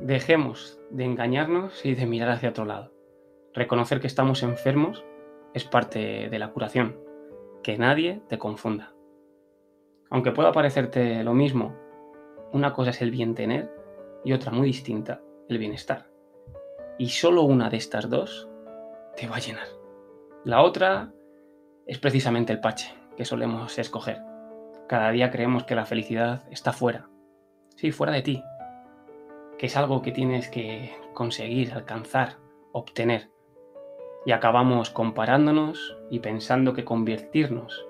Dejemos de engañarnos y de mirar hacia otro lado. Reconocer que estamos enfermos es parte de la curación. Que nadie te confunda. Aunque pueda parecerte lo mismo, una cosa es el bien tener y otra muy distinta, el bienestar. Y solo una de estas dos te va a llenar. La otra es precisamente el pache que solemos escoger. Cada día creemos que la felicidad está fuera. Sí, fuera de ti. Que es algo que tienes que conseguir, alcanzar, obtener. Y acabamos comparándonos y pensando que convertirnos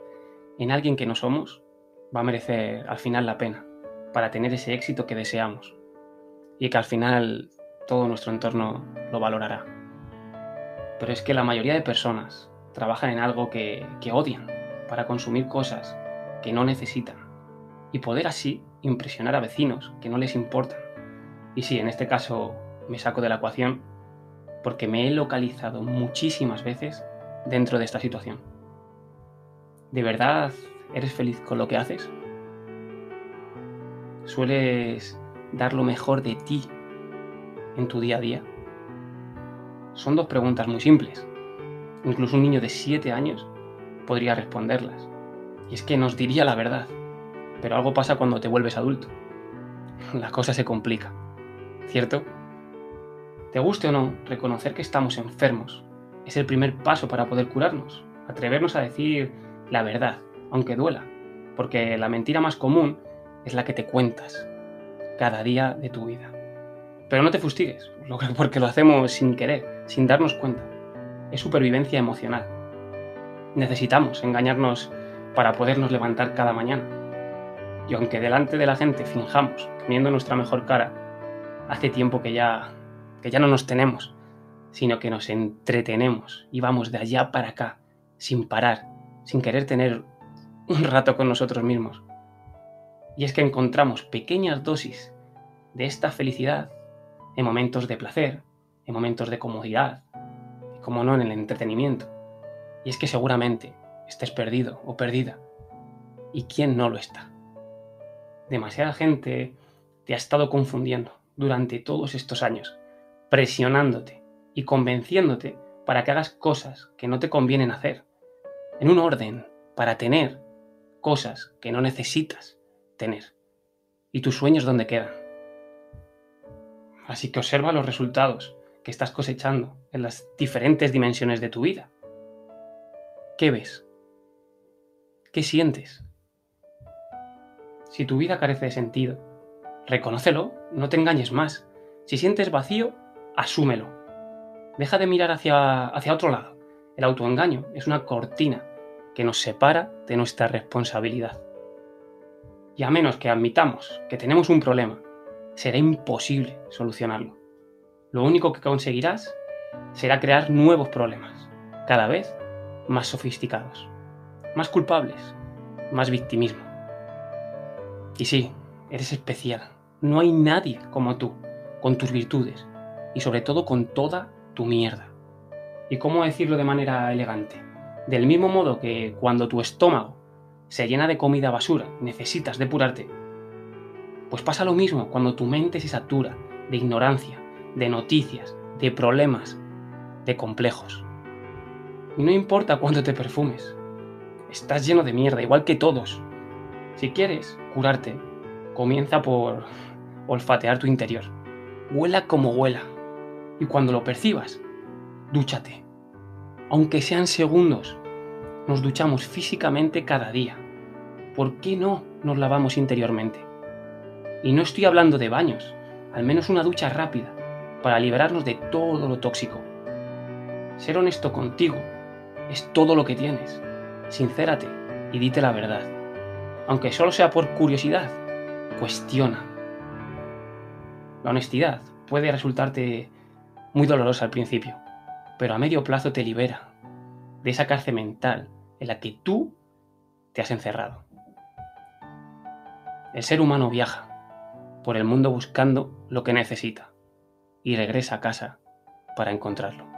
en alguien que no somos va a merecer al final la pena para tener ese éxito que deseamos. Y que al final todo nuestro entorno lo valorará. Pero es que la mayoría de personas trabajan en algo que, odian para consumir cosas que no necesitan y poder así impresionar a vecinos que no les importan. Y sí, en este caso me saco de la ecuación porque me he localizado muchísimas veces dentro de esta situación. ¿De verdad eres feliz con lo que haces? ¿Sueles dar lo mejor de ti en tu día a día? Son dos preguntas muy simples. Incluso un niño de 7 años podría responderlas. Y es que nos diría la verdad. Pero algo pasa cuando te vuelves adulto. La cosa se complica. ¿Cierto? Te guste o no, reconocer que estamos enfermos es el primer paso para poder curarnos. Atrevernos a decir la verdad, aunque duela. Porque la mentira más común es la que te cuentas cada día de tu vida. Pero no te fustigues, porque lo hacemos sin querer, sin darnos cuenta. Es supervivencia emocional. Necesitamos engañarnos para podernos levantar cada mañana. Y aunque delante de la gente finjamos, poniendo nuestra mejor cara, hace tiempo que ya, que ya no nos tenemos, sino que nos entretenemos y vamos de allá para acá, sin parar, sin querer tener un rato con nosotros mismos. Y es que encontramos pequeñas dosis de esta felicidad en momentos de placer, en momentos de comodidad, como no en el entretenimiento. Y es que seguramente estés perdido o perdida. ¿Y quién no lo está? Demasiada gente te ha estado confundiendo durante todos estos años, presionándote y convenciéndote para que hagas cosas que no te convienen hacer, en un orden para tener cosas que no necesitas tener. ¿Y tus sueños dónde quedan? Así que observa los resultados que estás cosechando en las diferentes dimensiones de tu vida. ¿Qué ves? ¿Qué sientes? Si tu vida carece de sentido, reconócelo, no te engañes más. Si sientes vacío, asúmelo. Deja de mirar hacia, hacia otro lado. El autoengaño es una cortina que nos separa de nuestra responsabilidad. Y a menos que admitamos que tenemos un problema, será imposible solucionarlo. Lo único que conseguirás será crear nuevos problemas, cada vez más sofisticados más culpables, más victimismo. Y sí, eres especial. No hay nadie como tú, con tus virtudes y sobre todo con toda tu mierda. ¿Y cómo decirlo de manera elegante? Del mismo modo que cuando tu estómago se llena de comida basura, necesitas depurarte, pues pasa lo mismo cuando tu mente se satura de ignorancia, de noticias, de problemas, de complejos. Y no importa cuánto te perfumes, Estás lleno de mierda, igual que todos. Si quieres curarte, comienza por olfatear tu interior. Huela como huela. Y cuando lo percibas, dúchate. Aunque sean segundos, nos duchamos físicamente cada día. ¿Por qué no nos lavamos interiormente? Y no estoy hablando de baños, al menos una ducha rápida, para liberarnos de todo lo tóxico. Ser honesto contigo es todo lo que tienes sincérate y dite la verdad. Aunque solo sea por curiosidad, cuestiona. La honestidad puede resultarte muy dolorosa al principio, pero a medio plazo te libera de esa cárcel mental en la que tú te has encerrado. El ser humano viaja por el mundo buscando lo que necesita y regresa a casa para encontrarlo.